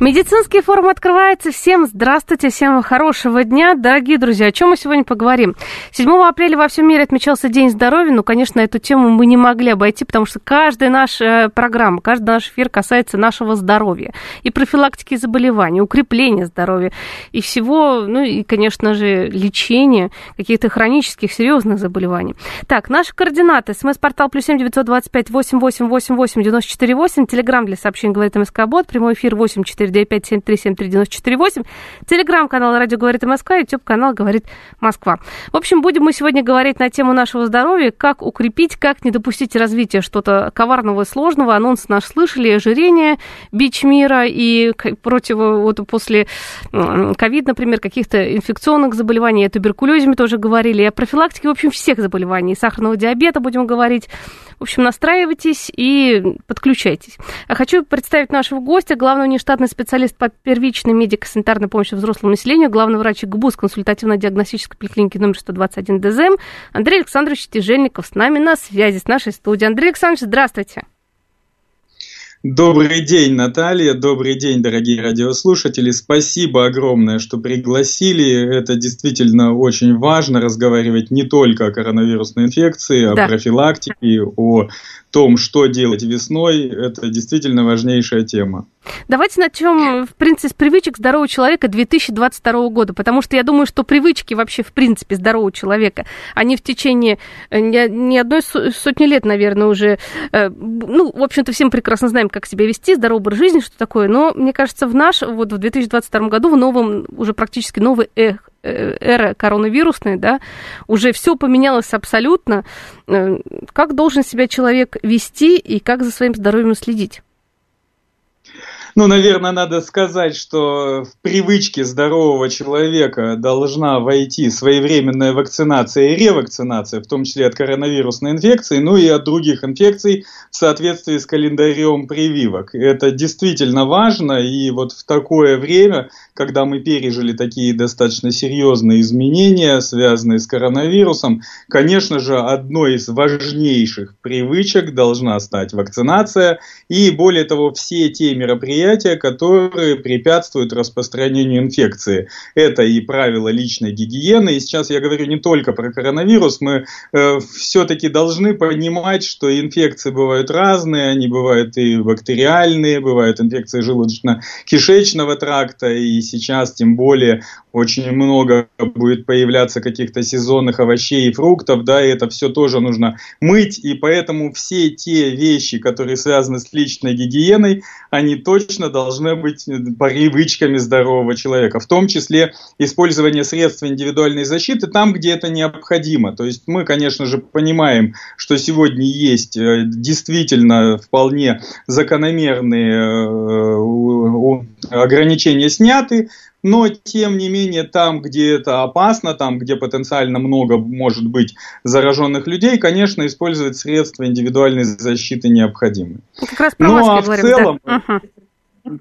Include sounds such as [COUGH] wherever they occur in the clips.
Медицинский форум открывается. Всем здравствуйте, всем хорошего дня. Дорогие друзья, о чем мы сегодня поговорим? 7 апреля во всем мире отмечался День здоровья. Ну, конечно, эту тему мы не могли обойти, потому что каждая наша программа, каждый наш эфир касается нашего здоровья. И профилактики заболеваний, укрепления здоровья, и всего, ну и, конечно же, лечения каких-то хронических, серьезных заболеваний. Так, наши координаты. СМС-портал плюс семь девятьсот двадцать пять восемь восемь восемь восемь девяносто четыре восемь. Телеграмм для сообщений говорит МСК Бот. Прямой эфир восемь четыре 495-7373-94-8. Телеграм-канал «Радио говорит Москва», YouTube-канал «Говорит Москва». В общем, будем мы сегодня говорить на тему нашего здоровья, как укрепить, как не допустить развития что-то коварного и сложного. Анонс наш слышали, ожирение, бич мира и против, вот после ковид, например, каких-то инфекционных заболеваний, о туберкулезе мы тоже говорили, о профилактике, в общем, всех заболеваний, сахарного диабета будем говорить. В общем, настраивайтесь и подключайтесь. А хочу представить нашего гостя, главный внештатный специалист по первичной медико-санитарной помощи взрослому населению, главный врач ГБУС консультативно-диагностической поликлиники номер 121 ДЗМ Андрей Александрович Тяжельников с нами на связи с нашей студией. Андрей Александрович, здравствуйте. Добрый день, Наталья. Добрый день, дорогие радиослушатели. Спасибо огромное, что пригласили. Это действительно очень важно разговаривать не только о коронавирусной инфекции, да. о профилактике, о том, что делать весной, это действительно важнейшая тема. Давайте начнем, в принципе, с привычек здорового человека 2022 года, потому что я думаю, что привычки вообще, в принципе, здорового человека, они в течение э, не одной сотни лет, наверное, уже, э, ну, в общем-то, всем прекрасно знаем, как себя вести, здоровый образ жизни, что такое, но, мне кажется, в наш, вот в 2022 году, в новом, уже практически новый эх, Э, эра коронавирусной, да, уже все поменялось абсолютно. Как должен себя человек вести и как за своим здоровьем следить? Ну, наверное, надо сказать, что в привычке здорового человека должна войти своевременная вакцинация и ревакцинация, в том числе от коронавирусной инфекции, ну и от других инфекций в соответствии с календарем прививок. Это действительно важно, и вот в такое время, когда мы пережили такие достаточно серьезные изменения, связанные с коронавирусом, конечно же, одной из важнейших привычек должна стать вакцинация, и более того, все те мероприятия, мероприятия, которые препятствуют распространению инфекции. Это и правила личной гигиены. И сейчас я говорю не только про коронавирус, мы э, все-таки должны понимать, что инфекции бывают разные, они бывают и бактериальные, бывают инфекции желудочно-кишечного тракта, и сейчас тем более очень много будет появляться каких-то сезонных овощей и фруктов, да, и это все тоже нужно мыть, и поэтому все те вещи, которые связаны с личной гигиеной, они точно должны быть привычками здорового человека, в том числе использование средств индивидуальной защиты там, где это необходимо. То есть мы, конечно же, понимаем, что сегодня есть э, действительно вполне закономерные э, ограничения сняты, но тем не менее там, где это опасно, там, где потенциально много может быть зараженных людей, конечно, использовать средства индивидуальной защиты необходимы. Как раз про ну а в говорим, целом, да.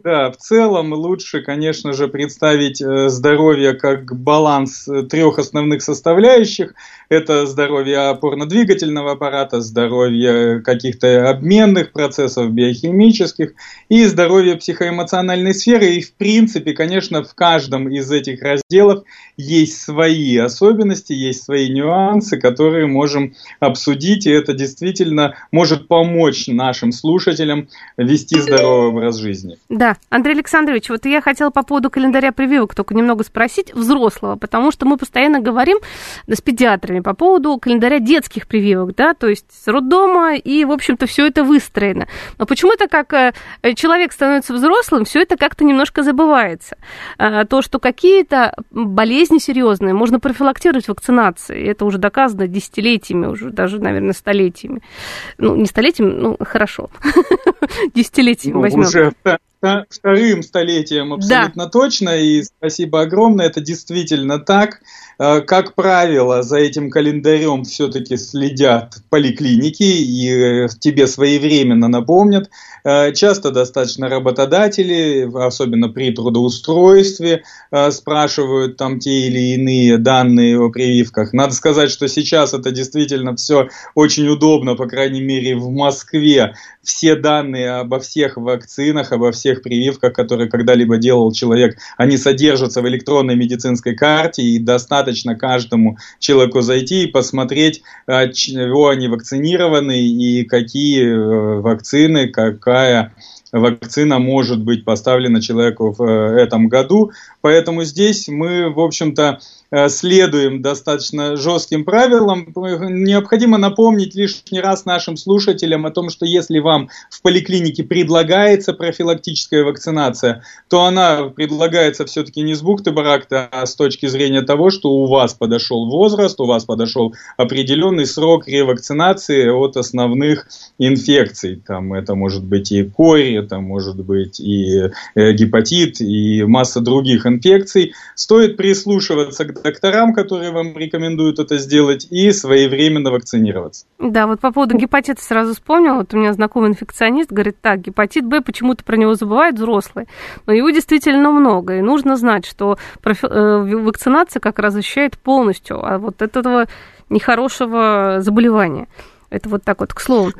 Да, в целом лучше, конечно же, представить э, здоровье как баланс э, трех основных составляющих. Это здоровье опорно-двигательного аппарата, здоровье каких-то обменных процессов биохимических и здоровье психоэмоциональной сферы. И, в принципе, конечно, в каждом из этих разделов есть свои особенности, есть свои нюансы, которые можем обсудить. И это действительно может помочь нашим слушателям вести здоровый образ жизни. Да, Андрей Александрович, вот я хотела по поводу календаря прививок только немного спросить взрослого, потому что мы постоянно говорим с педиатрами по поводу календаря детских прививок, да, то есть с роддома, и, в общем-то, все это выстроено. Но почему-то, как э, человек становится взрослым, все это как-то немножко забывается. А, то, что какие-то болезни серьезные можно профилактировать вакцинацией, это уже доказано десятилетиями, уже даже, наверное, столетиями. Ну, не столетиями, ну, хорошо, [LAUGHS] десятилетиями ну, возьмем. Вторым столетием абсолютно да. точно, и спасибо огромное, это действительно так. Э, как правило, за этим календарем все-таки следят поликлиники и э, тебе своевременно напомнят. Э, часто достаточно работодатели, особенно при трудоустройстве, спрашивают там те или иные данные о прививках. Надо сказать, что сейчас это действительно все очень удобно, по крайней мере в Москве. Все данные обо всех вакцинах, обо всех прививках, которые когда-либо делал человек, они содержатся в электронной медицинской карте и достаточно каждому человеку зайти и посмотреть, а, чего они вакцинированы и какие э, вакцины, какая вакцина может быть поставлена человеку в э, этом году. Поэтому здесь мы, в общем-то, следуем достаточно жестким правилам. Необходимо напомнить лишний раз нашим слушателям о том, что если вам в поликлинике предлагается профилактическая вакцинация, то она предлагается все-таки не с бухты-барахта, а с точки зрения того, что у вас подошел возраст, у вас подошел определенный срок ревакцинации от основных инфекций. Там это может быть и кори, это может быть и э, гепатит, и масса других инфекций. Стоит прислушиваться к докторам, которые вам рекомендуют это сделать, и своевременно вакцинироваться. Да, вот по поводу гепатита сразу вспомнила. Вот у меня знакомый инфекционист говорит, так, гепатит Б, почему-то про него забывают взрослые, но его действительно много, и нужно знать, что э, вакцинация как раз защищает полностью от вот этого нехорошего заболевания. Это вот так вот, к слову.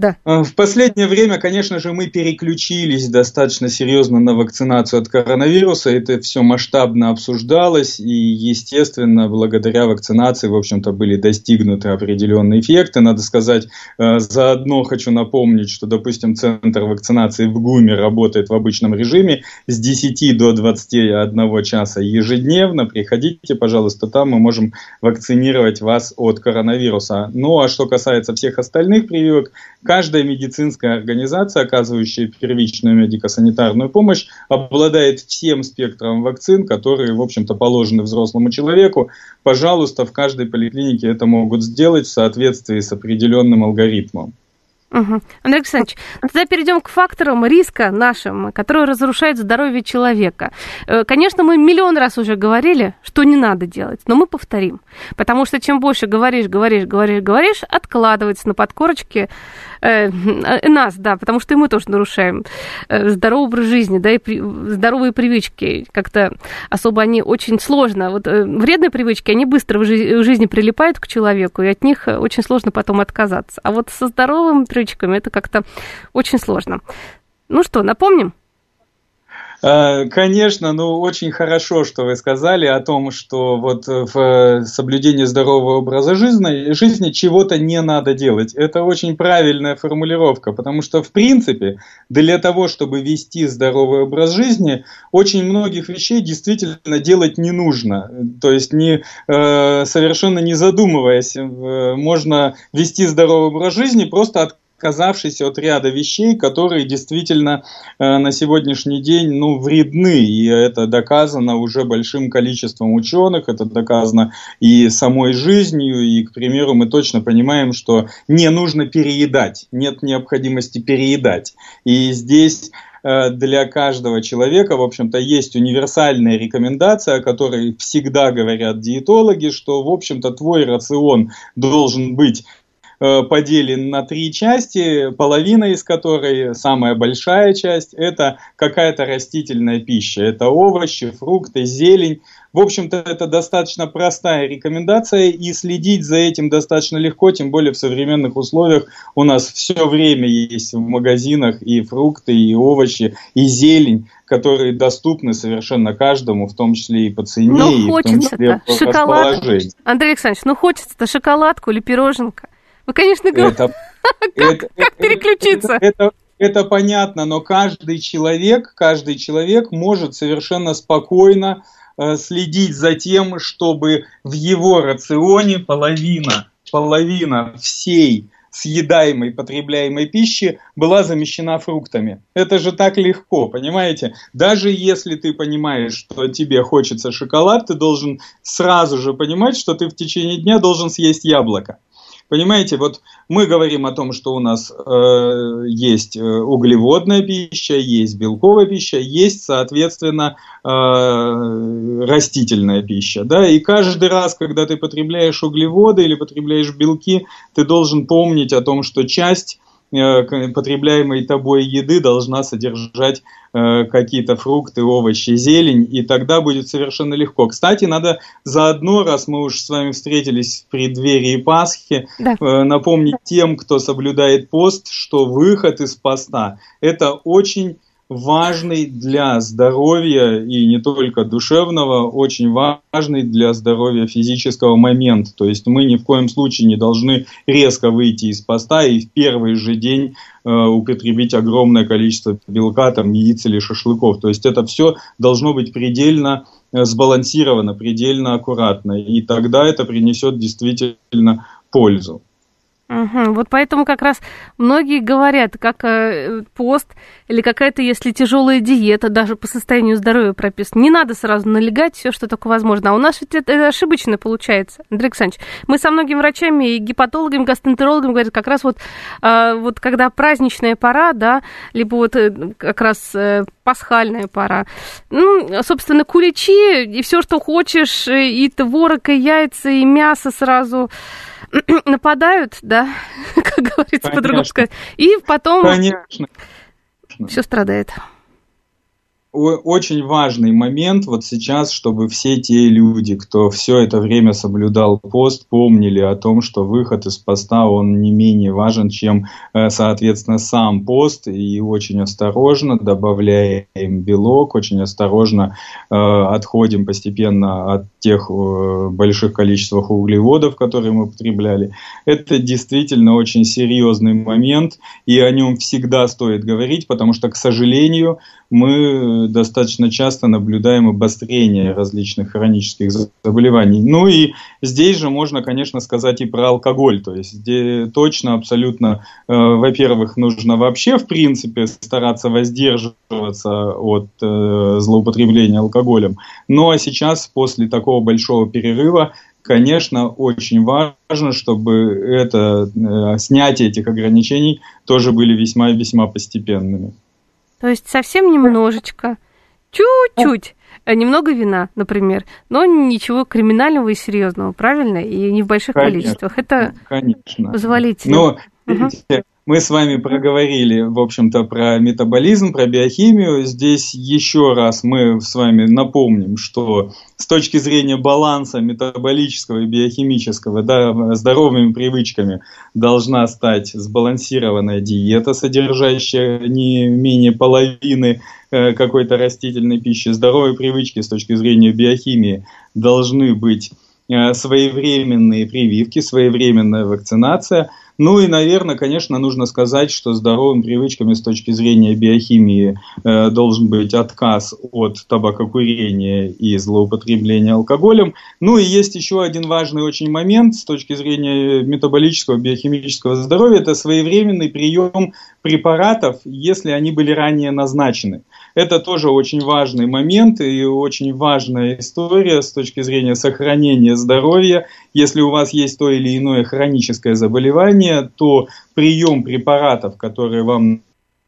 Да. А, в последнее время, конечно же, мы переключились достаточно серьезно на вакцинацию от коронавируса. Это все масштабно обсуждалось, и, естественно, благодаря вакцинации, в общем-то, были достигнуты определенные эффекты. Надо сказать, а, заодно хочу напомнить, что, допустим, центр вакцинации в ГУМе работает в обычном режиме с 10 до 21 часа ежедневно. Приходите, пожалуйста, там мы можем вакцинировать вас от коронавируса. Ну, а что касается всех остальных прививок, Каждая медицинская организация, оказывающая первичную медико-санитарную помощь, обладает всем спектром вакцин, которые, в общем-то, положены взрослому человеку. Пожалуйста, в каждой поликлинике это могут сделать в соответствии с определенным алгоритмом. Угу. Андрей Александрович, тогда перейдем к факторам риска нашим, которые разрушают здоровье человека. Э, конечно, мы миллион раз уже говорили, что не надо делать, но мы повторим. Потому что чем больше говоришь, говоришь, говоришь, говоришь, откладывается на подкорочке э, [LAUGHS] нас, да, потому что и мы тоже нарушаем э, здоровый образ жизни, да, и при, здоровые привычки. Как-то особо они очень сложно. Вот э, вредные привычки, они быстро в, жи- в жизни прилипают к человеку, и от них очень сложно потом отказаться. А вот со здоровыми привычками. Это как-то очень сложно. Ну что, напомним? А, конечно, ну очень хорошо, что вы сказали о том, что вот в соблюдении здорового образа жизни, жизни чего-то не надо делать. Это очень правильная формулировка, потому что в принципе для того, чтобы вести здоровый образ жизни, очень многих вещей действительно делать не нужно. То есть не, э, совершенно не задумываясь, э, можно вести здоровый образ жизни просто от отказавшись от ряда вещей, которые действительно э, на сегодняшний день ну, вредны. И это доказано уже большим количеством ученых, это доказано и самой жизнью. И, к примеру, мы точно понимаем, что не нужно переедать, нет необходимости переедать. И здесь э, для каждого человека, в общем-то, есть универсальная рекомендация, о которой всегда говорят диетологи, что, в общем-то, твой рацион должен быть поделен на три части, половина из которой, самая большая часть, это какая-то растительная пища. Это овощи, фрукты, зелень. В общем-то, это достаточно простая рекомендация, и следить за этим достаточно легко, тем более в современных условиях у нас все время есть в магазинах и фрукты, и овощи, и зелень которые доступны совершенно каждому, в том числе и по цене, ну, и в том числе по Шоколад... Андрей Александрович, ну хочется-то шоколадку или пироженка. Вы, конечно, говорите, [LAUGHS] это, как, это, как переключиться? Это, это, это понятно, но каждый человек, каждый человек может совершенно спокойно э, следить за тем, чтобы в его рационе половина, половина всей съедаемой, потребляемой пищи была замещена фруктами. Это же так легко, понимаете? Даже если ты понимаешь, что тебе хочется шоколад, ты должен сразу же понимать, что ты в течение дня должен съесть яблоко. Понимаете, вот мы говорим о том, что у нас э, есть э, углеводная пища, есть белковая пища, есть, соответственно, э, растительная пища. Да? И каждый раз, когда ты потребляешь углеводы или потребляешь белки, ты должен помнить о том, что часть потребляемой тобой еды должна содержать э, какие-то фрукты, овощи, зелень, и тогда будет совершенно легко. Кстати, надо заодно, раз мы уж с вами встретились в преддверии Пасхи, да. э, напомнить тем, кто соблюдает пост, что выход из поста – это очень важный для здоровья и не только душевного, очень важный для здоровья физического момент. То есть мы ни в коем случае не должны резко выйти из поста и в первый же день э, употребить огромное количество белка, там, яиц или шашлыков. То есть это все должно быть предельно э, сбалансировано, предельно аккуратно. И тогда это принесет действительно пользу. Угу. Вот поэтому как раз многие говорят, как э, пост или какая-то, если тяжелая диета, даже по состоянию здоровья прописана, не надо сразу налегать все, что только возможно. А у нас ведь это, это ошибочно получается, Андрей Александрович. Мы со многими врачами и гепатологами, гастроэнтерологами говорят, как раз вот, э, вот когда праздничная пора, да, либо вот э, как раз э, пасхальная пора, ну, собственно, куличи и все, что хочешь, и творог, и яйца, и мясо сразу [CLEARS THROAT] нападают, да, [LAUGHS] как говорится по-другому сказать, и потом Конечно. все страдает очень важный момент вот сейчас, чтобы все те люди, кто все это время соблюдал пост, помнили о том, что выход из поста, он не менее важен, чем, э, соответственно, сам пост, и очень осторожно добавляем белок, очень осторожно э, отходим постепенно от тех э, больших количествах углеводов, которые мы потребляли. Это действительно очень серьезный момент, и о нем всегда стоит говорить, потому что, к сожалению, мы достаточно часто наблюдаем обострение различных хронических заболеваний. Ну и здесь же можно, конечно, сказать и про алкоголь. То есть точно, абсолютно, э, во-первых, нужно вообще, в принципе, стараться воздерживаться от э, злоупотребления алкоголем. Ну а сейчас, после такого большого перерыва, конечно, очень важно, чтобы это, э, снятие этих ограничений тоже были весьма-весьма постепенными. То есть совсем немножечко, чуть-чуть, э, немного вина, например, но ничего криминального и серьезного, правильно? И не в больших конечно, количествах. Это конечно. позволительно. Но, видите, мы с вами проговорили, в общем-то, про метаболизм, про биохимию. Здесь еще раз мы с вами напомним, что с точки зрения баланса метаболического и биохимического, да, здоровыми привычками должна стать сбалансированная диета, содержащая не менее половины э, какой-то растительной пищи. Здоровые привычки с точки зрения биохимии должны быть э, своевременные прививки, своевременная вакцинация – ну и, наверное, конечно, нужно сказать, что здоровыми привычками с точки зрения биохимии э, должен быть отказ от табакокурения и злоупотребления алкоголем. Ну и есть еще один важный очень момент с точки зрения метаболического, биохимического здоровья, это своевременный прием препаратов, если они были ранее назначены. Это тоже очень важный момент и очень важная история с точки зрения сохранения здоровья. Если у вас есть то или иное хроническое заболевание, то прием препаратов, которые вам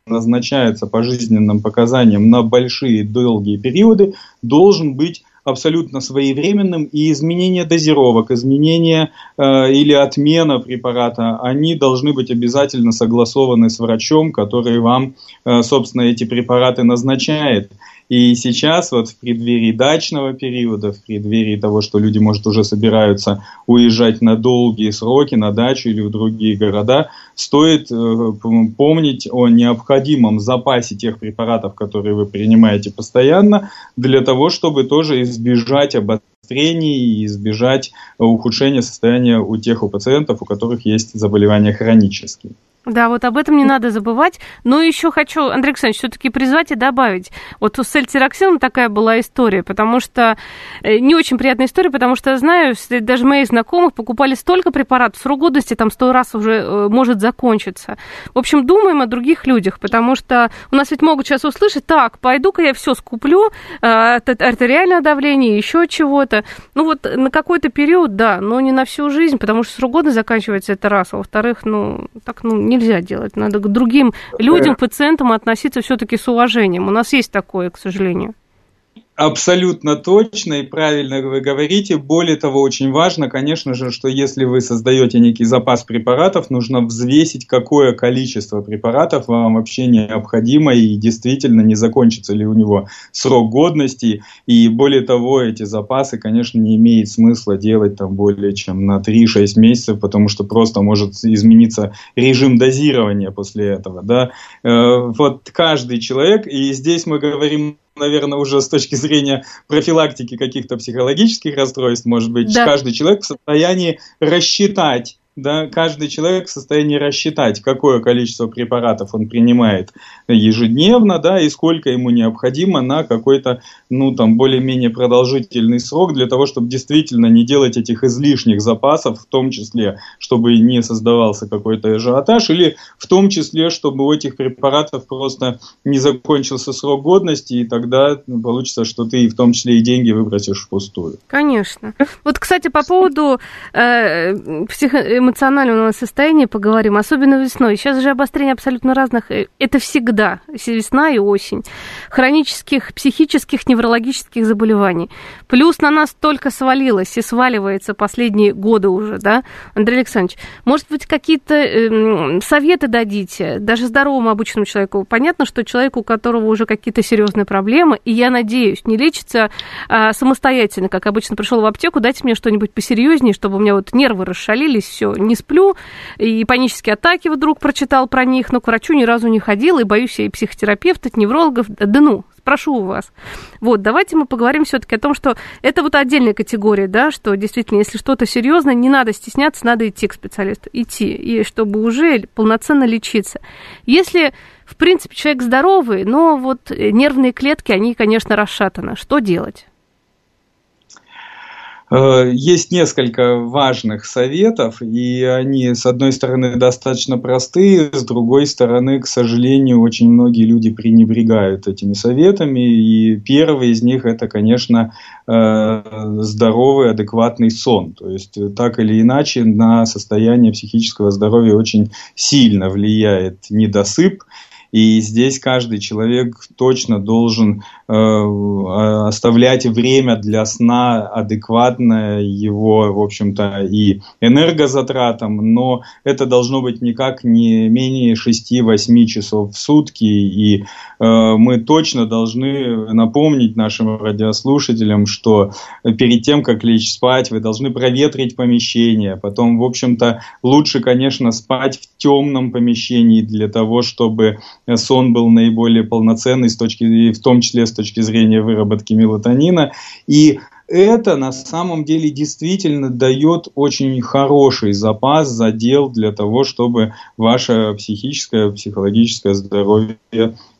назначаются по жизненным показаниям на большие долгие периоды, должен быть абсолютно своевременным, и изменение дозировок, изменение э, или отмена препарата, они должны быть обязательно согласованы с врачом, который вам, э, собственно, эти препараты назначает. И сейчас, вот в преддверии дачного периода, в преддверии того, что люди, может, уже собираются уезжать на долгие сроки, на дачу или в другие города, стоит э, помнить о необходимом запасе тех препаратов, которые вы принимаете постоянно, для того, чтобы тоже избежать обострений и избежать ухудшения состояния у тех у пациентов, у которых есть заболевания хронические. Да, вот об этом не надо забывать. Но еще хочу, Андрей Александрович, все-таки призвать и добавить. Вот у сельтероксином такая была история, потому что... Э, не очень приятная история, потому что, знаю, даже моих знакомых покупали столько препаратов, срок годности там сто раз уже э, может закончиться. В общем, думаем о других людях, потому что у нас ведь могут сейчас услышать, так, пойду-ка я все скуплю, э, артериальное давление, еще чего-то. Ну вот на какой-то период, да, но не на всю жизнь, потому что срок годности заканчивается это раз, а во-вторых, ну, так, ну, нельзя делать. Надо к другим людям, пациентам относиться все-таки с уважением. У нас есть такое, к сожалению. Абсолютно точно и правильно вы говорите. Более того, очень важно, конечно же, что если вы создаете некий запас препаратов, нужно взвесить, какое количество препаратов вам вообще необходимо и действительно не закончится ли у него срок годности. И более того, эти запасы, конечно, не имеет смысла делать там более чем на 3-6 месяцев, потому что просто может измениться режим дозирования после этого. Да? Э, вот каждый человек, и здесь мы говорим наверное, уже с точки зрения профилактики каких-то психологических расстройств, может быть, да. каждый человек в состоянии рассчитать да, каждый человек в состоянии рассчитать, какое количество препаратов он принимает ежедневно, да, и сколько ему необходимо на какой-то, ну, там, более-менее продолжительный срок для того, чтобы действительно не делать этих излишних запасов, в том числе, чтобы не создавался какой-то ажиотаж, или в том числе, чтобы у этих препаратов просто не закончился срок годности, и тогда получится, что ты в том числе и деньги выбросишь впустую. Конечно. Вот, кстати, по поводу э, психо эмоционального состояния поговорим, особенно весной. Сейчас же обострение абсолютно разных. Э, это всегда весна и осень. Хронических, психических, неврологических заболеваний. Плюс на нас только свалилось и сваливается последние годы уже, да? Андрей Александрович, может быть, какие-то э, советы дадите, даже здоровому обычному человеку? Понятно, что человеку, у которого уже какие-то серьезные проблемы, и я надеюсь, не лечится а, самостоятельно, как обычно пришел в аптеку, дайте мне что-нибудь посерьезнее, чтобы у меня вот нервы расшалились, все, не сплю, и панические атаки вдруг прочитал про них, но к врачу ни разу не ходил, и боюсь и психотерапевтов, неврологов, да ну, спрошу у вас. Вот, давайте мы поговорим все-таки о том, что это вот отдельная категория, да, что действительно, если что-то серьезное, не надо стесняться, надо идти к специалисту, идти, и чтобы уже полноценно лечиться. Если, в принципе, человек здоровый, но вот нервные клетки, они, конечно, расшатаны, что делать? Э, есть несколько важных советов, и они, с одной стороны, достаточно простые, с другой стороны, к сожалению, очень многие люди пренебрегают этими советами. И первый из них это, конечно, э, здоровый, адекватный сон. То есть, так или иначе, на состояние психического здоровья очень сильно влияет недосып. И здесь каждый человек точно должен Э, оставлять время для сна адекватное его, в общем-то, и энергозатратам, но это должно быть никак не менее 6-8 часов в сутки, и э, мы точно должны напомнить нашим радиослушателям, что перед тем, как лечь спать, вы должны проветрить помещение, потом, в общем-то, лучше, конечно, спать в темном помещении для того, чтобы сон был наиболее полноценный, с точки, в том числе с точки точки зрения выработки мелатонина. И это на самом деле действительно дает очень хороший запас задел для того, чтобы ваше психическое, психологическое здоровье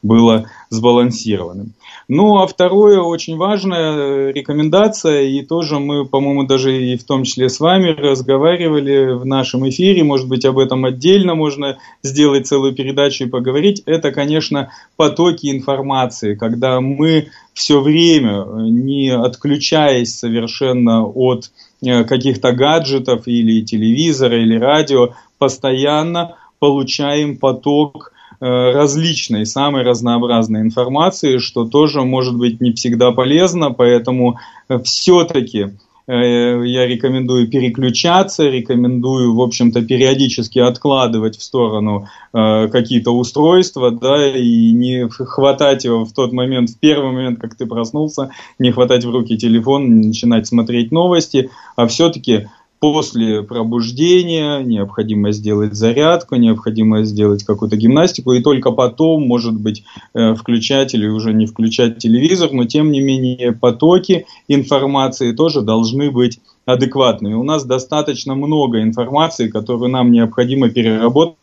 было сбалансированным. Ну, а второе, очень важная э, рекомендация, и тоже мы, по-моему, даже и в том числе с вами разговаривали в нашем эфире, может быть, об этом отдельно можно сделать целую передачу и поговорить, это, конечно, потоки информации, когда мы все время, э, не отключаясь совершенно от э, каких-то гаджетов или телевизора или радио, постоянно получаем поток различной, самой разнообразной информации, что тоже может быть не всегда полезно, поэтому э, все-таки э, я рекомендую переключаться, рекомендую, в общем-то, периодически откладывать в сторону э, какие-то устройства, да, и не хватать его в тот момент, в первый момент, как ты проснулся, не хватать в руки телефон, начинать смотреть новости, а все-таки после пробуждения необходимо сделать зарядку, необходимо сделать какую-то гимнастику, и только потом, может быть, э, включать или уже не включать телевизор, но тем не менее потоки информации тоже должны быть адекватными. У нас достаточно много информации, которую нам необходимо переработать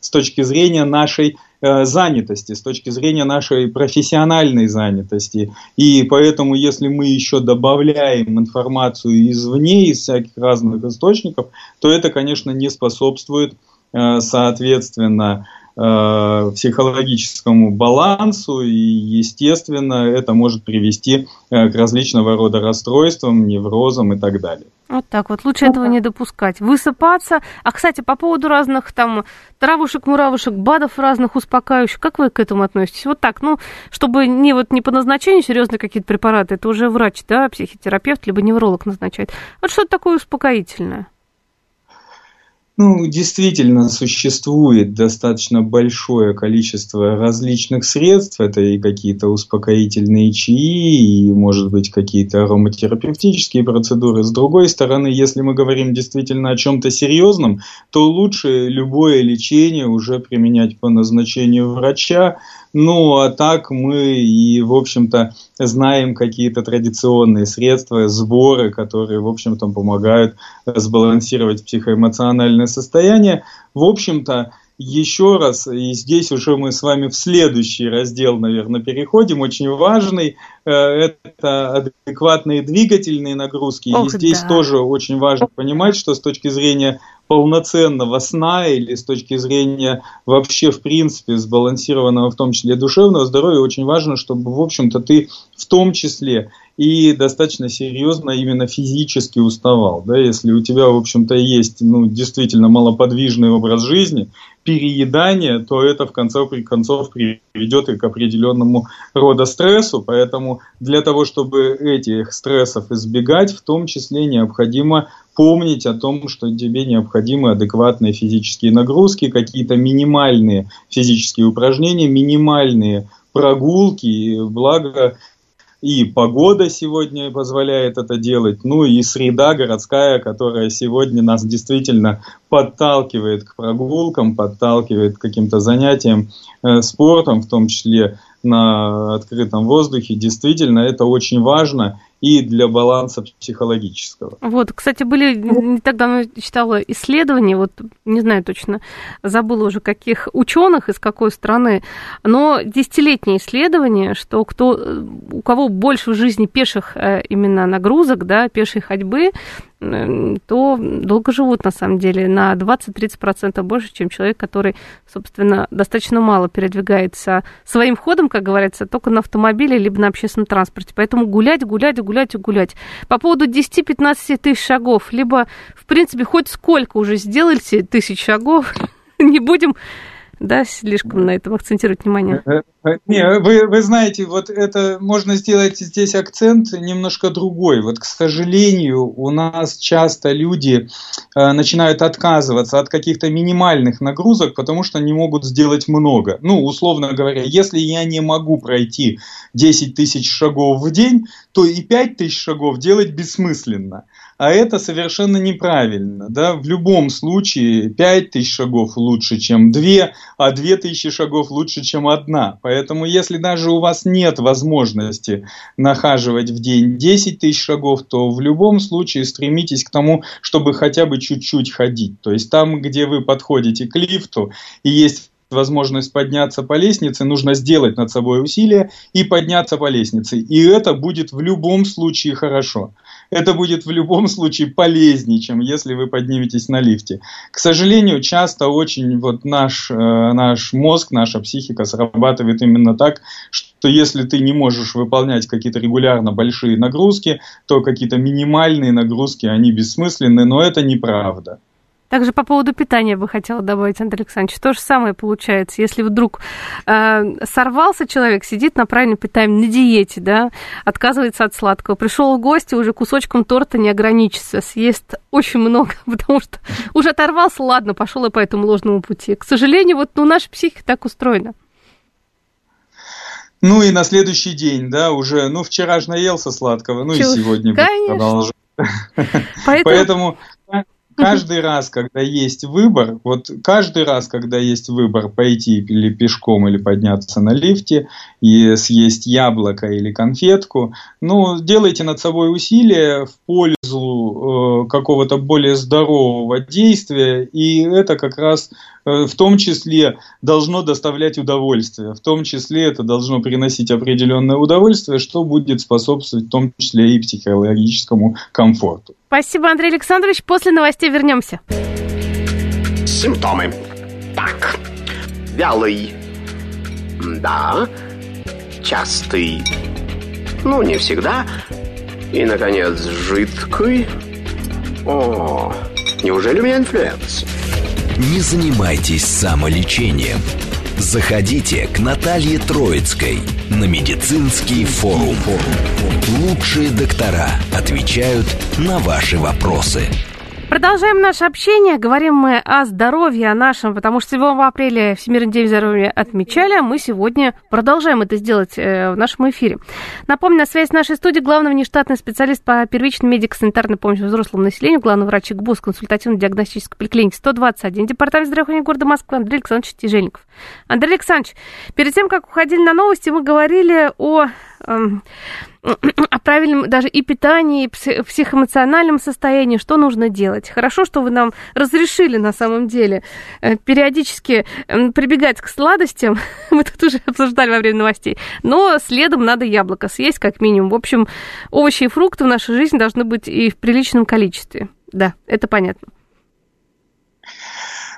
с точки зрения нашей э, занятости, с точки зрения нашей профессиональной занятости. И поэтому, если мы еще добавляем информацию извне, из всяких разных источников, то это, конечно, не способствует, э, соответственно, Э, психологическому балансу, и, естественно, это может привести э, к различного рода расстройствам, неврозам и так далее. Вот так вот, лучше этого не допускать. Высыпаться. А, кстати, по поводу разных там травушек, муравушек, БАДов разных успокаивающих, как вы к этому относитесь? Вот так, ну, чтобы не вот не по назначению серьезные какие-то препараты, это уже врач, да, психотерапевт, либо невролог назначает. Вот что-то такое успокоительное. Ну, действительно, существует достаточно большое количество различных средств. Это и какие-то успокоительные чаи, и, может быть, какие-то ароматерапевтические процедуры. С другой стороны, если мы говорим действительно о чем-то серьезном, то лучше любое лечение уже применять по назначению врача, ну, а так мы и, в общем-то, знаем какие-то традиционные средства, сборы, которые, в общем-то, помогают сбалансировать психоэмоциональное состояние. В общем-то, еще раз, и здесь уже мы с вами в следующий раздел, наверное, переходим, очень важный, э, это адекватные двигательные нагрузки. Ох, и здесь да. тоже очень важно понимать, что с точки зрения полноценного сна или с точки зрения вообще в принципе сбалансированного в том числе душевного здоровья очень важно, чтобы в общем-то ты в том числе и достаточно серьезно именно физически уставал. Да, если у тебя, в общем-то, есть ну, действительно малоподвижный образ жизни, переедание, то это в конце концов приведет и к определенному рода стрессу. Поэтому для того, чтобы этих стрессов избегать, в том числе необходимо помнить о том, что тебе необходимы адекватные физические нагрузки, какие-то минимальные физические упражнения, минимальные прогулки. Благо, и погода сегодня позволяет это делать, ну и среда городская, которая сегодня нас действительно подталкивает к прогулкам, подталкивает к каким-то занятиям э, спортом, в том числе на открытом воздухе. Действительно, это очень важно и для баланса психологического. Вот, кстати, были не так давно читала исследования, вот не знаю точно, забыла уже каких ученых, из какой страны, но десятилетнее исследование, что кто, у кого больше в жизни пеших э, именно нагрузок, да, пешей ходьбы, то долго живут, на самом деле, на 20-30% больше, чем человек, который, собственно, достаточно мало передвигается своим ходом, как говорится, только на автомобиле либо на общественном транспорте. Поэтому гулять, гулять, гулять и гулять. По поводу 10-15 тысяч шагов, либо, в принципе, хоть сколько уже сделайте тысяч шагов, [LAUGHS] не будем да, слишком на этом акцентировать внимание. Э, э, не, вы, вы знаете, вот это можно сделать здесь акцент немножко другой. Вот, к сожалению, у нас часто люди э, начинают отказываться от каких-то минимальных нагрузок, потому что не могут сделать много. Ну, условно говоря, если я не могу пройти 10 тысяч шагов в день, то и 5 тысяч шагов делать бессмысленно. А это совершенно неправильно. Да? В любом случае 5 тысяч шагов лучше, чем 2, а 2 тысячи шагов лучше, чем одна. Поэтому если даже у вас нет возможности нахаживать в день 10 тысяч шагов, то в любом случае стремитесь к тому, чтобы хотя бы чуть-чуть ходить. То есть там, где вы подходите к лифту и есть возможность подняться по лестнице, нужно сделать над собой усилие и подняться по лестнице. И это будет в любом случае хорошо это будет в любом случае полезнее, чем если вы подниметесь на лифте. К сожалению, часто очень вот наш, э, наш мозг, наша психика срабатывает именно так, что если ты не можешь выполнять какие-то регулярно большие нагрузки, то какие-то минимальные нагрузки, они бессмысленны, но это неправда. Также по поводу питания бы хотела добавить, Андрей Александрович. То же самое получается, если вдруг э, сорвался человек, сидит на правильном питании, на диете, да, отказывается от сладкого, пришел в гости, уже кусочком торта не ограничится, съест очень много, [LAUGHS] потому что уже оторвался, ладно, пошел и по этому ложному пути. К сожалению, вот ну, наша психика так устроена. Ну и на следующий день, да, уже, ну вчера же наелся сладкого, ну Чего? и сегодня Конечно. продолжу. [LAUGHS] [LAUGHS] Поэтому, Поэтому Каждый раз, когда есть выбор, вот каждый раз, когда есть выбор пойти или пешком, или подняться на лифте, и съесть яблоко или конфетку, ну, делайте над собой усилия в пользу э, какого-то более здорового действия, и это как раз в том числе должно доставлять удовольствие, в том числе это должно приносить определенное удовольствие, что будет способствовать в том числе и психологическому комфорту. Спасибо, Андрей Александрович. После новостей вернемся. Симптомы. Так. Вялый. Да. Частый. Ну, не всегда. И, наконец, жидкий. О, неужели у меня инфлюэнца? Не занимайтесь самолечением. Заходите к Наталье Троицкой на медицинский форум. Лучшие доктора отвечают на ваши вопросы. Продолжаем наше общение. Говорим мы о здоровье, о нашем, потому что 7 апреля Всемирный день здоровья отмечали, а мы сегодня продолжаем это сделать э, в нашем эфире. Напомню, на связи с нашей студией главный внештатный специалист по первичной медико-санитарной помощи взрослому населению, главный врач ГБУС консультативно-диагностической поликлиники 121, департамент здравоохранения города Москвы Андрей Александрович Тяжельников. Андрей Александрович, перед тем, как уходили на новости, мы говорили о [CLEARS THROAT] о правильном даже и питании, и психоэмоциональном состоянии, что нужно делать. Хорошо, что вы нам разрешили на самом деле э, периодически прибегать к сладостям, [LAUGHS] мы тут уже обсуждали во время новостей, но следом надо яблоко съесть как минимум. В общем, овощи и фрукты в нашей жизни должны быть и в приличном количестве. Да, это понятно.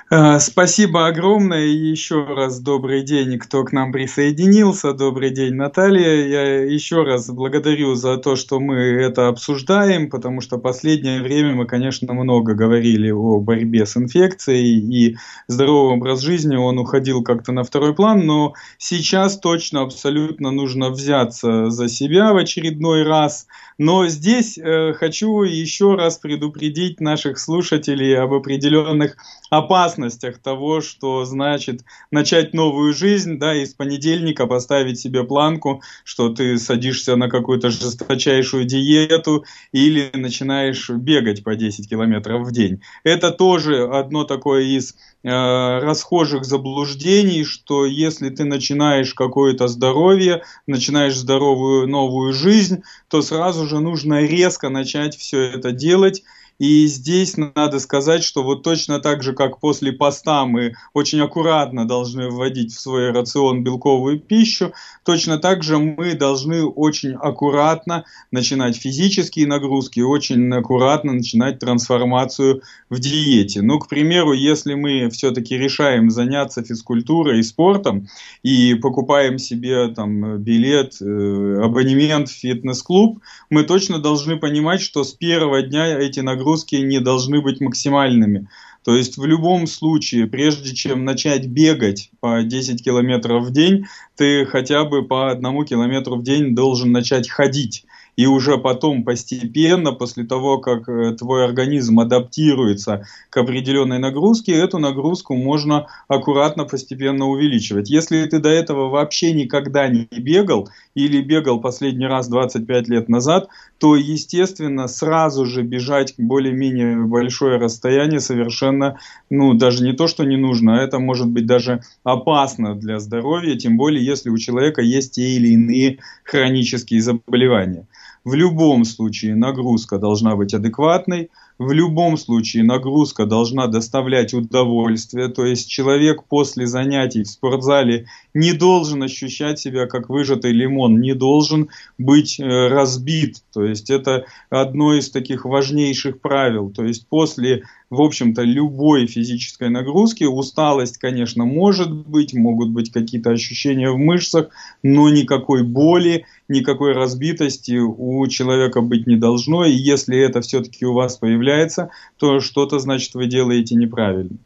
Э, спасибо огромное и еще раз добрый день, кто к нам присоединился. Добрый день, Наталья. Я еще раз благодарю за то, что мы это обсуждаем, потому что последнее время мы, конечно, много говорили о борьбе с инфекцией и здоровый образ жизни, он уходил как-то на второй план, но сейчас точно абсолютно нужно взяться за себя в очередной раз. Но здесь э, хочу еще раз предупредить наших слушателей об определенных опасностях того, что значит начать новую жизнь, да, и с понедельника поставить себе планку, что ты садишься на какую-то жесточайшую диету или начинаешь бегать по 10 километров в день. Это тоже одно такое из э, расхожих заблуждений, что если ты начинаешь какое-то здоровье, начинаешь здоровую новую жизнь, то сразу же нужно резко начать все это делать и здесь надо сказать, что вот точно так же, как после поста мы очень аккуратно должны вводить в свой рацион белковую пищу, точно так же мы должны очень аккуратно начинать физические нагрузки, очень аккуратно начинать трансформацию в диете. Ну, к примеру, если мы все-таки решаем заняться физкультурой и спортом и покупаем себе там билет, э, абонемент в фитнес-клуб, мы точно должны понимать, что с первого дня эти нагрузки нагрузки не должны быть максимальными. То есть в любом случае, прежде чем начать бегать по 10 километров в день, ты хотя бы по одному километру в день должен начать ходить и уже потом постепенно, после того, как э, твой организм адаптируется к определенной нагрузке, эту нагрузку можно аккуратно постепенно увеличивать. Если ты до этого вообще никогда не бегал или бегал последний раз 25 лет назад, то, естественно, сразу же бежать более-менее большое расстояние совершенно, ну, даже не то, что не нужно, а это может быть даже опасно для здоровья, тем более, если у человека есть те или иные хронические заболевания. В любом случае нагрузка должна быть адекватной, в любом случае нагрузка должна доставлять удовольствие, то есть человек после занятий в спортзале не должен ощущать себя как выжатый лимон, не должен быть э, разбит, то есть это одно из таких важнейших правил, то есть после в общем-то, любой физической нагрузки. Усталость, конечно, может быть, могут быть какие-то ощущения в мышцах, но никакой боли, никакой разбитости у человека быть не должно. И если это все-таки у вас появляется, то что-то, значит, вы делаете неправильно.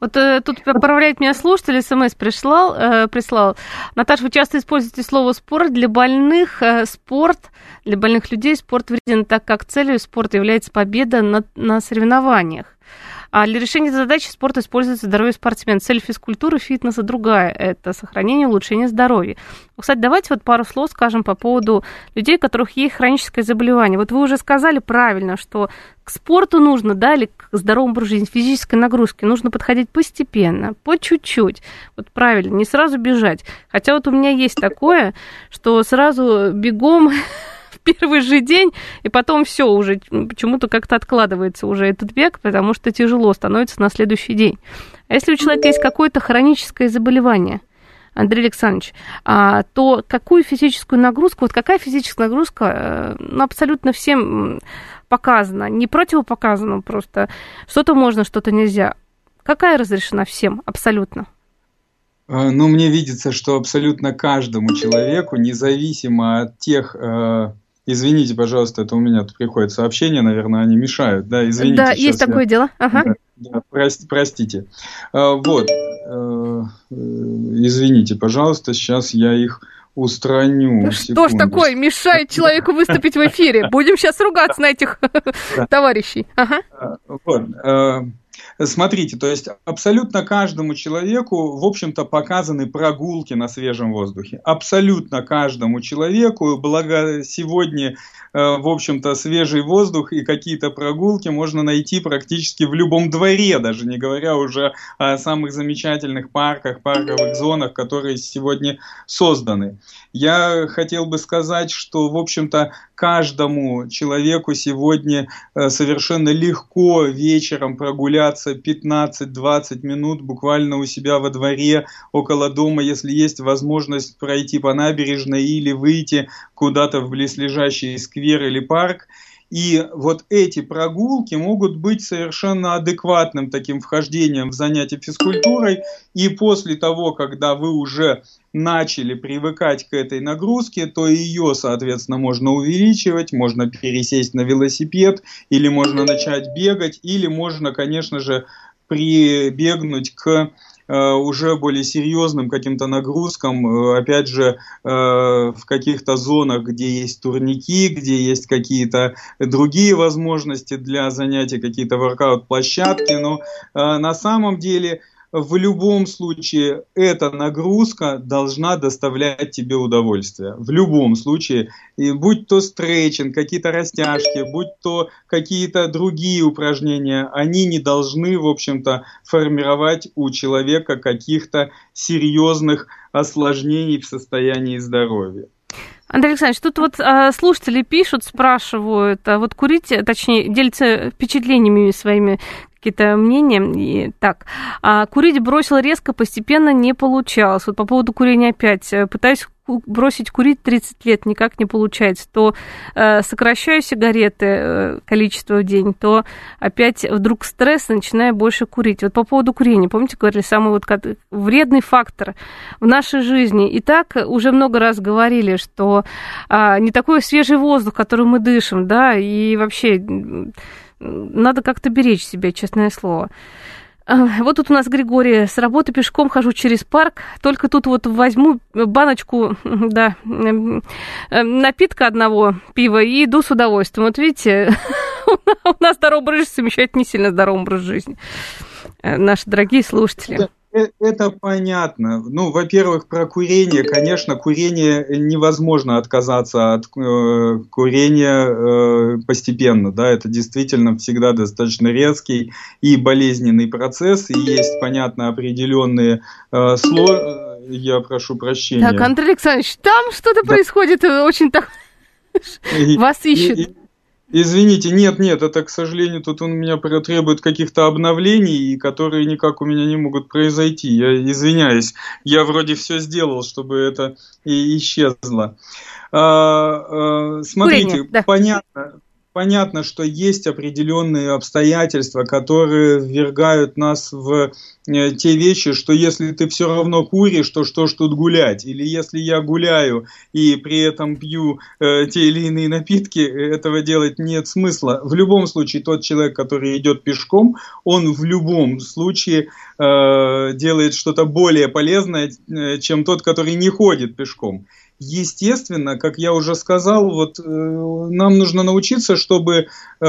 Вот э, тут поправляет меня слушатель, смс прислал, э, прислал. Наташа, вы часто используете слово спорт для больных. Э, спорт для больных людей спорт вреден, так как целью спорта является победа на, на соревнованиях. А для решения задачи спорт используется здоровье спортсмен. Цель физкультуры, фитнеса другая. Это сохранение, улучшение здоровья. Кстати, давайте вот пару слов скажем по поводу людей, у которых есть хроническое заболевание. Вот вы уже сказали правильно, что к спорту нужно, да, или к здоровому образу жизни, физической нагрузке нужно подходить постепенно, по чуть-чуть. Вот правильно, не сразу бежать. Хотя вот у меня есть такое, что сразу бегом [LAUGHS] первый же день, и потом все уже почему-то как-то откладывается уже этот бег, потому что тяжело становится на следующий день. А если у человека есть какое-то хроническое заболевание, Андрей Александрович, а, то какую физическую нагрузку, вот какая физическая нагрузка, э, ну, абсолютно всем показано, не противопоказано просто. Что-то можно, что-то нельзя. Какая разрешена всем абсолютно? А, ну, мне видится, что абсолютно каждому человеку, независимо от тех... Э, извините, пожалуйста, это у меня тут приходит сообщение, наверное, они мешают. Да, извините. Да, есть такое дело. Ага. Да, да, прости, простите. А, вот, э, э, извините, пожалуйста, сейчас я их устраню. Да что ж такое мешает человеку выступить в эфире? Будем сейчас ругаться на этих [LAUGHS] товарищей. Ага. Вот. Смотрите, то есть абсолютно каждому человеку, в общем-то, показаны прогулки на свежем воздухе. Абсолютно каждому человеку, благо сегодня Э, в общем-то, свежий воздух и какие-то прогулки можно найти практически в любом дворе, даже не говоря уже о самых замечательных парках, парковых зонах, которые сегодня созданы. Я хотел бы сказать, что, в общем-то, каждому человеку сегодня э, совершенно легко вечером прогуляться 15-20 минут буквально у себя во дворе, около дома, если есть возможность пройти по набережной или выйти куда-то в близлежащий сквер сквер или парк. И вот эти прогулки могут быть совершенно адекватным таким вхождением в занятие физкультурой. И после того, когда вы уже начали привыкать к этой нагрузке, то ее, соответственно, можно увеличивать, можно пересесть на велосипед, или можно начать бегать, или можно, конечно же, прибегнуть к уже более серьезным каким-то нагрузкам, э, опять же, э, в каких-то зонах, где есть турники, где есть какие-то другие возможности для занятий, какие-то воркаут-площадки, но на самом деле в любом случае эта нагрузка должна доставлять тебе удовольствие. В любом случае, и будь то стретчинг, какие-то растяжки, будь то какие-то другие упражнения, они не должны, в общем-то, формировать у человека каких-то серьезных осложнений в состоянии здоровья. Андрей Александрович, тут вот а, слушатели пишут, спрашивают, а вот курить, точнее, делятся впечатлениями своими, какие-то мнения. И, так, а, курить бросил резко, постепенно не получалось. Вот по поводу курения опять. Э, пытаюсь бросить курить 30 лет, никак не получается. То э, сокращаю сигареты, э, количество в день, то опять вдруг стресс, начинаю больше курить. Вот по поводу курения, помните, говорили, самый вот вредный фактор в нашей жизни. И так уже много раз говорили, что э, не такой свежий воздух, который мы дышим, да, и вообще надо как-то беречь себя, честное слово. А, вот тут у нас Григорий, с работы пешком хожу через парк, только тут вот возьму баночку, [LAUGHS] да, напитка одного пива и иду с удовольствием. Вот видите, [LAUGHS] у нас здоровый образ жизни совмещает не сильно здоровый образ жизни. Э, наши дорогие слушатели. Э, это понятно. Ну, во-первых, про курение. Конечно, курение невозможно отказаться от э, курения э, постепенно. Да, это действительно всегда достаточно резкий и болезненный процесс. И есть, понятно, определенные э, сло... Я прошу прощения. Так, Андрей Александрович, там что-то да. происходит очень так... Вас ищут. Извините, нет, нет, это, к сожалению, тут он меня требует каких-то обновлений, которые никак у меня не могут произойти. Я извиняюсь, я вроде все сделал, чтобы это и исчезло. А, а, смотрите, Курение, да. понятно, понятно, что есть определенные обстоятельства, которые ввергают нас в э, те вещи, что если ты все равно куришь, то что ж тут гулять? Или если я гуляю и при этом пью э, те или иные напитки, этого делать нет смысла. В любом случае, тот человек, который идет пешком, он в любом случае э, делает что-то более полезное, э, чем тот, который не ходит пешком. Естественно, как я уже сказал, вот э, нам нужно научиться, чтобы э,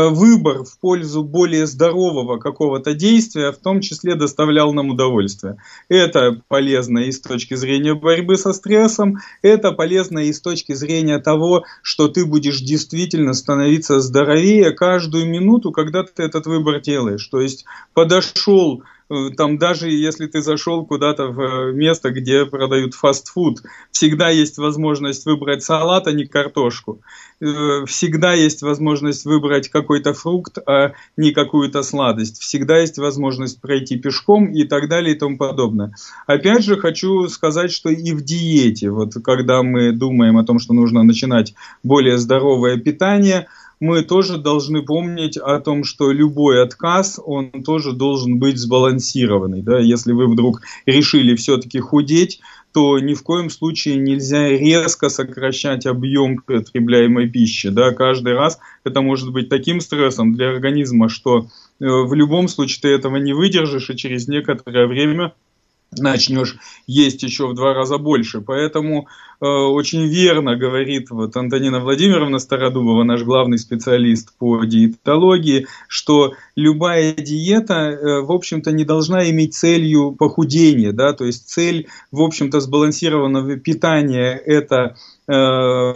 выбор в пользу более здорового какого-то действия, в том числе доставлял нам удовольствие. Это полезно и с точки зрения борьбы со стрессом, это полезно и с точки зрения того, что ты будешь действительно становиться здоровее каждую минуту, когда ты этот выбор делаешь. То есть подошел там даже если ты зашел куда-то в э, место, где продают фастфуд, всегда есть возможность выбрать салат, а не картошку. Э, всегда есть возможность выбрать какой-то фрукт, а не какую-то сладость. Всегда есть возможность пройти пешком и так далее и тому подобное. Опять же, хочу сказать, что и в диете, вот когда мы думаем о том, что нужно начинать более здоровое питание – мы тоже должны помнить о том, что любой отказ, он тоже должен быть сбалансированный. Да? Если вы вдруг решили все-таки худеть, то ни в коем случае нельзя резко сокращать объем потребляемой пищи. Да? Каждый раз это может быть таким стрессом для организма, что э, в любом случае ты этого не выдержишь, и через некоторое время начнешь есть еще в два раза больше. Поэтому э, очень верно говорит вот Антонина Владимировна Стародубова, наш главный специалист по диетологии, что любая диета, э, в общем-то, не должна иметь целью похудения. Да? То есть цель, в общем-то, сбалансированного питания – это Э,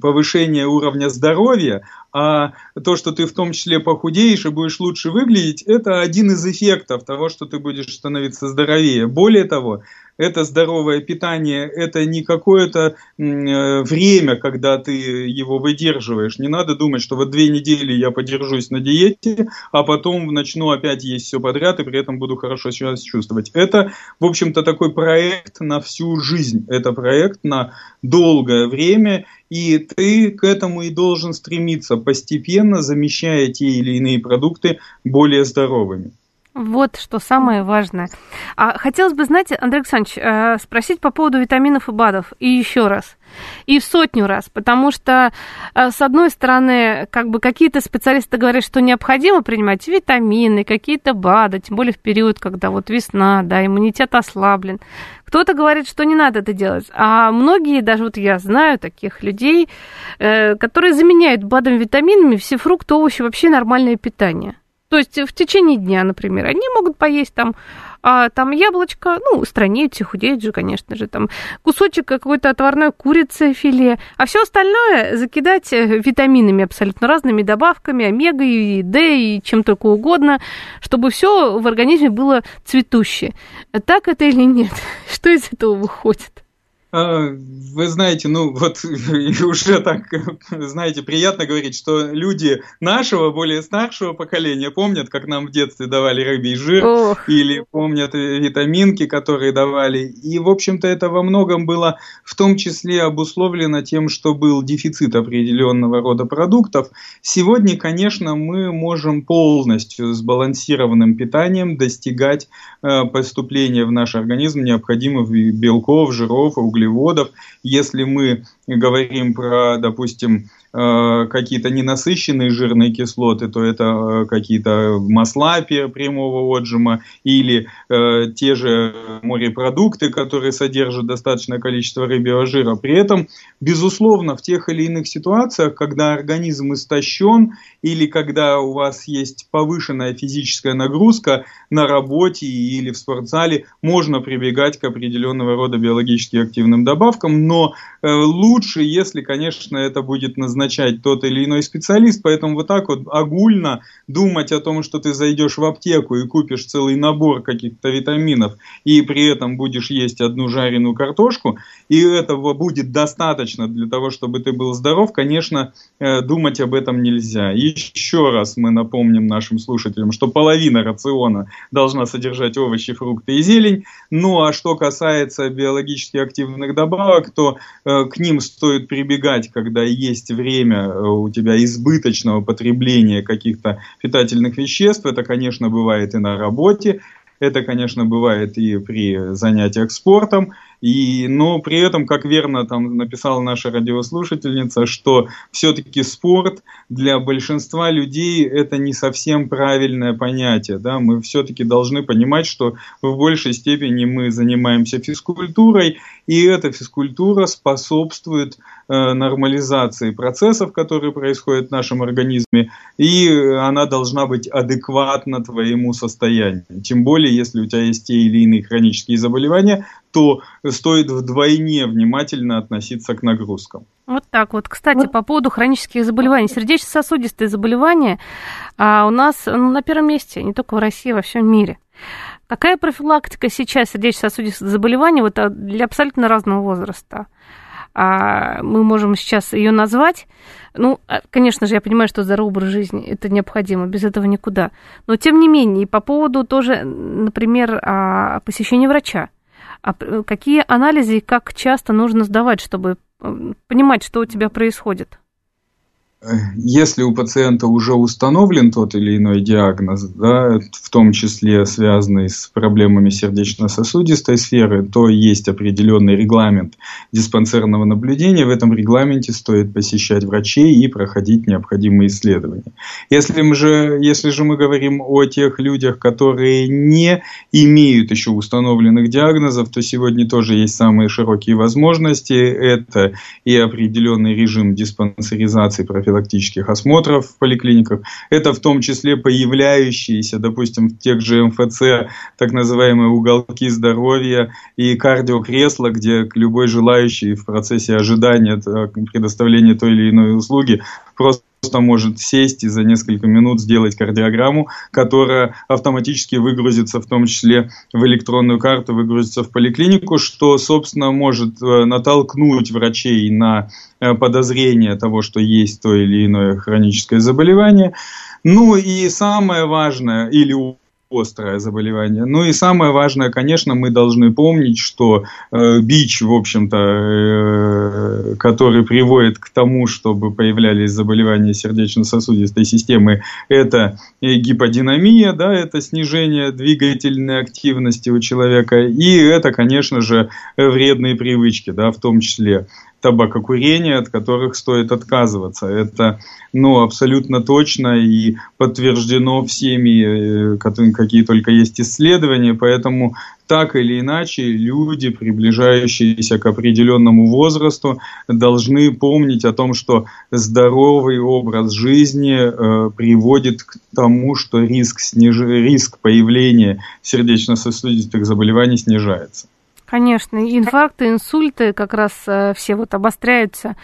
повышение уровня здоровья, а то, что ты в том числе похудеешь и будешь лучше выглядеть, это один из эффектов того, что ты будешь становиться здоровее. Более того, это здоровое питание, это не какое-то э, время, когда ты его выдерживаешь. Не надо думать, что вот две недели я подержусь на диете, а потом начну опять есть все подряд и при этом буду хорошо себя чувствовать. Это, в общем-то, такой проект на всю жизнь. Это проект на долгое время, и ты к этому и должен стремиться, постепенно замещая те или иные продукты более здоровыми. Вот что самое важное. А хотелось бы, знаете, Андрей Александрович, э, спросить по поводу витаминов и БАДов. И еще раз. И в сотню раз. Потому что, э, с одной стороны, как бы какие-то специалисты говорят, что необходимо принимать витамины, какие-то БАДы, тем более в период, когда вот весна, да, иммунитет ослаблен. Кто-то говорит, что не надо это делать. А многие, даже вот я знаю таких людей, э, которые заменяют БАДами витаминами все фрукты, овощи, вообще нормальное питание. То есть в течение дня, например, они могут поесть там, а, там яблочко, ну, странеют, худеют же, конечно же, там кусочек какой-то отварной курицы, филе, а все остальное закидать э, витаминами абсолютно разными добавками, омега и Д и чем только угодно, чтобы все в организме было цветущее. Так это или нет? [LAUGHS] Что из этого выходит? А, вы знаете, ну вот [LAUGHS] уже так, знаете, приятно говорить, что люди нашего, более старшего поколения помнят, как нам в детстве давали рыбий жир, Ох. или помнят витаминки, которые давали. И, в общем-то, это во многом было в том числе обусловлено тем, что был дефицит определенного рода продуктов. Сегодня, конечно, мы можем полностью сбалансированным питанием достигать э, поступления в наш организм необходимых белков, жиров, углеводов, углеводов. Если мы говорим про, допустим, какие-то ненасыщенные жирные кислоты, то это э, какие-то масла прямого отжима или э, те же морепродукты, которые содержат достаточное количество рыбьего жира. При этом, безусловно, в тех или иных ситуациях, когда организм истощен или когда у вас есть повышенная физическая нагрузка на работе или в спортзале, можно прибегать к определенного рода биологически активным добавкам, но э, лучше, если, конечно, это будет назначать тот или иной специалист, поэтому вот так вот огульно думать о том, что ты зайдешь в аптеку и купишь целый набор каких-то витаминов и при этом будешь есть одну жареную картошку, и этого будет достаточно для того, чтобы ты был здоров, конечно, э, думать об этом нельзя. Еще раз мы напомним нашим слушателям, что половина рациона должна содержать овощи, фрукты и зелень. Ну а что касается биологически активных добавок, то э, к ним стоит прибегать, когда есть время время э, у тебя избыточного потребления каких-то питательных веществ. Это, конечно, бывает и на работе, это, конечно, бывает и при занятиях спортом, и, но при этом, как верно там написала наша радиослушательница, что все-таки спорт для большинства людей это не совсем правильное понятие. Да? Мы все-таки должны понимать, что в большей степени мы занимаемся физкультурой, и эта физкультура способствует э, нормализации процессов, которые происходят в нашем организме, и она должна быть адекватна твоему состоянию. Тем более, если у тебя есть те или иные хронические заболевания, то стоит вдвойне внимательно относиться к нагрузкам. Вот так вот. Кстати, по поводу хронических заболеваний. Сердечно-сосудистые заболевания а у нас ну, на первом месте, не только в России, а во всем мире. Какая профилактика сейчас сердечно-сосудистых заболеваний вот, а, для абсолютно разного возраста? А мы можем сейчас ее назвать. Ну, а, конечно же, я понимаю, что здоровый образ жизни это необходимо, без этого никуда. Но тем не менее, по поводу тоже, например, а, посещения врача. А какие анализы и как часто нужно сдавать, чтобы понимать, что у тебя происходит? Если у пациента уже установлен тот или иной диагноз, да, в том числе связанный с проблемами сердечно-сосудистой сферы, то есть определенный регламент диспансерного наблюдения. В этом регламенте стоит посещать врачей и проходить необходимые исследования. Если, мы же, если же мы говорим о тех людях, которые не имеют еще установленных диагнозов, то сегодня тоже есть самые широкие возможности. Это и определенный режим диспансеризации профессиональных профилактических осмотров в поликлиниках. Это в том числе появляющиеся, допустим, в тех же МФЦ, так называемые уголки здоровья и кардиокресла, где любой желающий в процессе ожидания предоставления той или иной услуги просто просто может сесть и за несколько минут сделать кардиограмму, которая автоматически выгрузится в том числе в электронную карту, выгрузится в поликлинику, что, собственно, может э, натолкнуть врачей на э, подозрение того, что есть то или иное хроническое заболевание. Ну и самое важное, или острое заболевание. Ну и самое важное, конечно, мы должны помнить, что э, БИЧ, в общем-то, э, который приводит к тому, чтобы появлялись заболевания сердечно-сосудистой системы, это гиподинамия, да, это снижение двигательной активности у человека, и это, конечно же, вредные привычки, да, в том числе табакокурения, от которых стоит отказываться. Это ну, абсолютно точно и подтверждено всеми, э, какие только есть исследования, поэтому так или иначе люди, приближающиеся к определенному возрасту, должны помнить о том, что здоровый образ жизни э, приводит к тому, что риск, сниж... риск появления сердечно-сосудистых заболеваний снижается. Конечно, инфаркты, инсульты как раз э, все вот обостряются,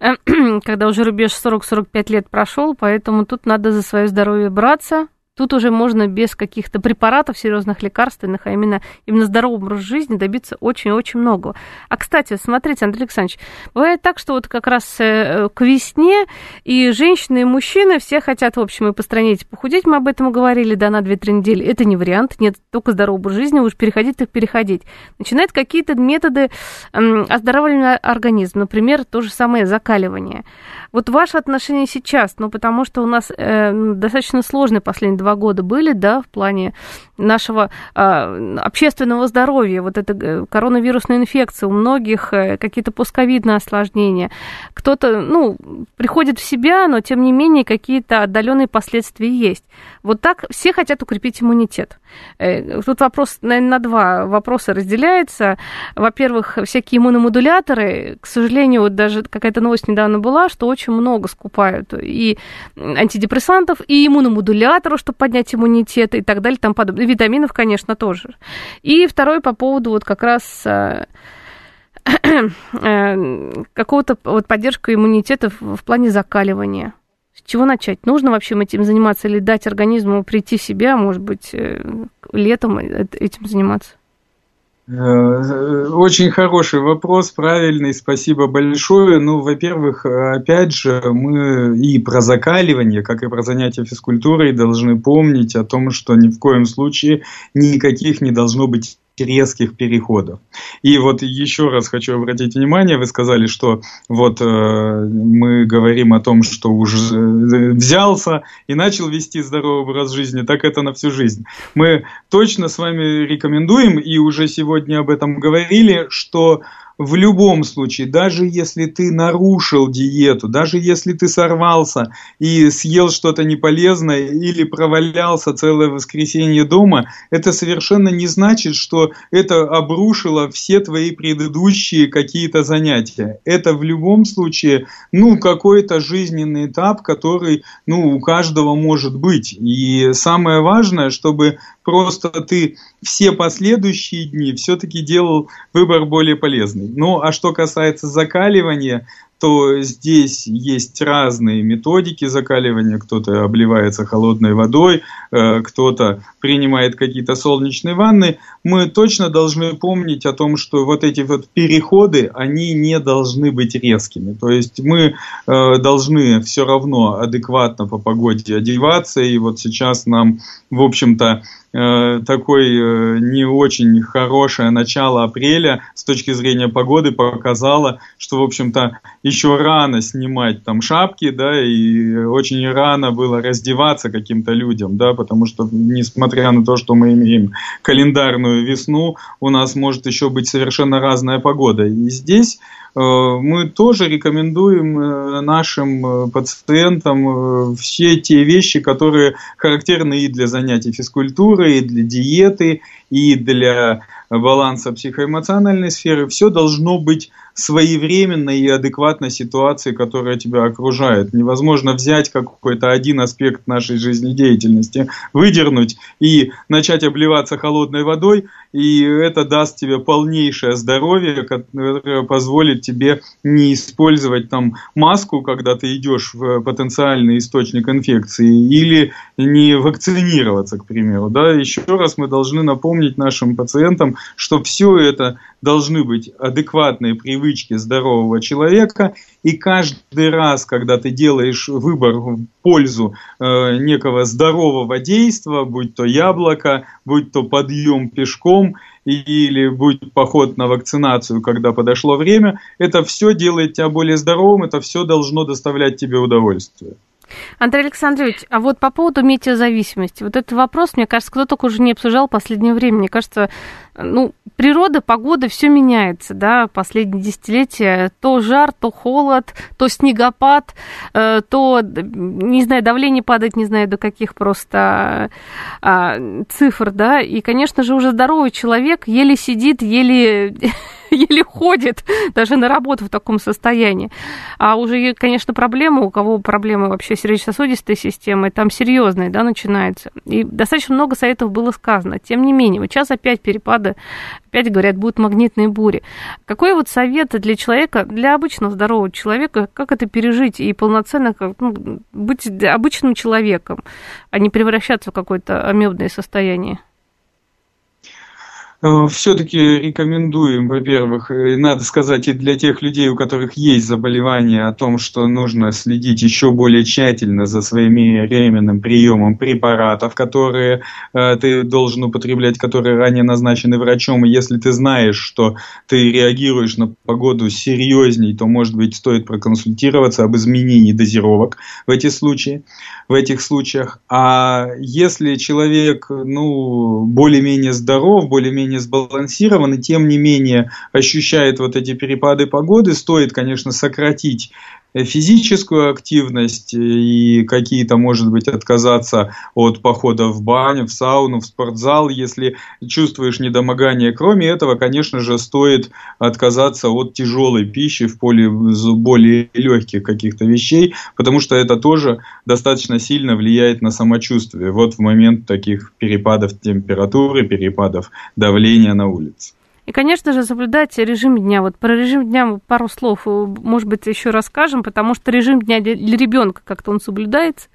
э, [CLEARS THROAT] когда уже рубеж 40-45 лет прошел, поэтому тут надо за свое здоровье браться, Тут уже можно без каких-то препаратов, серьезных лекарственных, а именно, именно здоровым образ жизни добиться очень-очень многого. А, кстати, смотрите, Андрей Александрович, бывает так, что вот как раз э, к весне и женщины, и мужчины все хотят, в общем, и по стране эти похудеть, мы об этом говорили, да, на 2-3 недели. Это не вариант, нет, только здоровый образ жизни, уж переходить, так переходить. Начинают какие-то методы оздоравливания организма, например, то же самое закаливание. Вот ваше отношение сейчас, ну, потому что у нас э, достаточно сложные последние два года были, да, в плане нашего э, общественного здоровья, вот эта э, коронавирусная инфекция, у многих э, какие-то пусковидные осложнения. Кто-то, ну, приходит в себя, но, тем не менее, какие-то отдаленные последствия есть. Вот так все хотят укрепить иммунитет. Э, тут вопрос, наверное, на два вопроса разделяется. Во-первых, всякие иммуномодуляторы, к сожалению, вот даже какая-то новость недавно была, что очень много скупают и антидепрессантов, и иммуномодуляторов, чтобы поднять иммунитет и так далее, там подобное. Витаминов, конечно, тоже. И второй по поводу вот как раз э, [CLEARS THROAT] э, какого-то вот поддержку иммунитета в плане закаливания. С чего начать? Нужно вообще этим заниматься или дать организму прийти в себя, может быть, э, летом этим заниматься? Э, очень хороший вопрос, правильный, спасибо большое. Ну, во-первых, опять же, мы и про закаливание, как и про занятия физкультурой, должны помнить о том, что ни в коем случае никаких не должно быть резких переходов. И вот еще раз хочу обратить внимание, вы сказали, что вот э, мы говорим о том, что уже э, взялся и начал вести здоровый образ жизни, так это на всю жизнь. Мы точно с вами рекомендуем и уже сегодня об этом говорили, что в любом случае, даже если ты нарушил диету, даже если ты сорвался и съел что-то неполезное или провалялся целое воскресенье дома, это совершенно не значит, что это обрушило все твои предыдущие какие-то занятия. Это в любом случае, ну, какой-то жизненный этап, который, ну, у каждого может быть. И самое важное, чтобы просто ты все последующие дни все-таки делал выбор более полезный. Ну, а что касается закаливания, то здесь есть разные методики закаливания. Кто-то обливается холодной водой, э, кто-то принимает какие-то солнечные ванны. Мы точно должны помнить о том, что вот эти вот переходы, они не должны быть резкими. То есть мы э, должны все равно адекватно по погоде одеваться. И вот сейчас нам, в общем-то, такой э, не очень хорошее начало апреля с точки зрения погоды показало, что, в общем-то, еще рано снимать там шапки, да, и очень рано было раздеваться каким-то людям, да, потому что, несмотря на то, что мы имеем календарную весну, у нас может еще быть совершенно разная погода. И здесь Э, мы тоже рекомендуем э, нашим э, пациентам все те вещи, которые характерны и для занятий физкультурой, и для диеты, и для баланса психоэмоциональной сферы. Все должно быть своевременной и адекватной ситуации, которая тебя окружает. Невозможно взять какой-то один аспект нашей жизнедеятельности, выдернуть и начать обливаться холодной водой, и это даст тебе полнейшее здоровье, которое позволит тебе не использовать там маску, когда ты идешь в потенциальный источник инфекции, или не вакцинироваться, к примеру. Да? Еще раз мы должны напомнить нашим пациентам, что все это должны быть адекватные привычки здорового человека, и каждый раз, когда ты делаешь выбор в пользу э, некого здорового действия, будь то яблоко, будь то подъем пешком, или будь поход на вакцинацию, когда подошло время, это все делает тебя более здоровым, это все должно доставлять тебе удовольствие. Андрей Александрович, а вот по поводу метеозависимости, вот этот вопрос, мне кажется, кто только уже не обсуждал в последнее время. Мне кажется, ну, природа, погода, все меняется, да, последние десятилетия. То жар, то холод, то снегопад, э, то, не знаю, давление падает, не знаю, до каких просто а, цифр, да. И, конечно же, уже здоровый человек еле сидит, еле еле ходит даже на работу в таком состоянии. А уже, конечно, проблема, у кого проблемы вообще сердечно-сосудистой системы, там серьезные, да, начинаются. И достаточно много советов было сказано. Тем не менее, вот сейчас опять перепад года, опять говорят, будут магнитные бури. Какой вот совет для человека, для обычного здорового человека, как это пережить и полноценно ну, быть обычным человеком, а не превращаться в какое-то амебное состояние? Э, все-таки рекомендуем, во-первых, э, надо сказать и для тех людей, у которых есть заболевание, о том, что нужно следить еще более тщательно за своими временным приемом препаратов, которые э, ты должен употреблять, которые ранее назначены врачом. И если ты знаешь, что ты реагируешь на погоду серьезней, то, может быть, стоит проконсультироваться об изменении дозировок в эти случаи, в этих случаях. А если человек, ну, более-менее здоров, более-менее не сбалансирован и тем не менее ощущает вот эти перепады погоды, стоит, конечно, сократить физическую активность и какие-то, может быть, отказаться от похода в баню, в сауну, в спортзал, если чувствуешь недомогание. Кроме этого, конечно же, стоит отказаться от тяжелой пищи в поле более легких каких-то вещей, потому что это тоже достаточно сильно влияет на самочувствие. Вот в момент таких перепадов температуры, перепадов давления на улице. И, конечно же, соблюдать режим дня. Вот про режим дня пару слов, э, может быть, еще расскажем, потому что режим дня для ребенка как-то он соблюдается,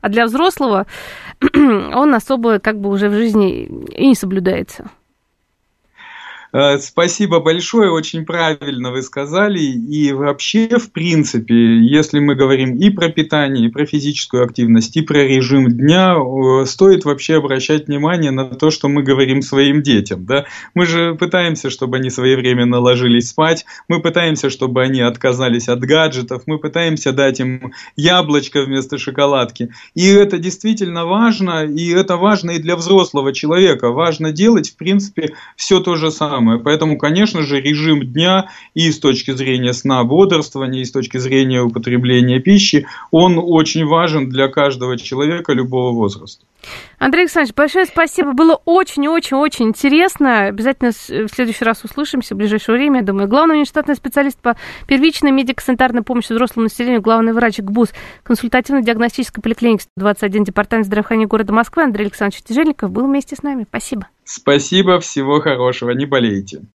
а для взрослого [CLEARS THROAT] он особо как бы уже в жизни и не соблюдается. Э, спасибо большое, очень правильно вы сказали. И вообще, в принципе, если мы говорим и про питание, и про физическую активность, и про режим дня, стоит вообще обращать внимание на то, что мы говорим своим детям. Да? Мы же пытаемся, чтобы они своевременно ложились спать, мы пытаемся, чтобы они отказались от гаджетов, мы пытаемся дать им яблочко вместо шоколадки. И это действительно важно, и это важно и для взрослого человека. Важно делать, в принципе, все то же самое самое. Поэтому, конечно же, режим дня и с точки зрения сна, бодрствования, и с точки зрения употребления пищи, он очень важен для каждого человека любого возраста. Андрей Александрович, большое спасибо. Было очень-очень-очень интересно. Обязательно в следующий раз услышимся в ближайшее время, я думаю. Главный внештатный специалист по первичной медико-санитарной помощи взрослому населению, главный врач ГБУС консультативно-диагностической поликлиники 21 департамент здравоохранения города Москвы Андрей Александрович Тяжельников был вместе с нами. Спасибо. Спасибо, всего хорошего, не болейте.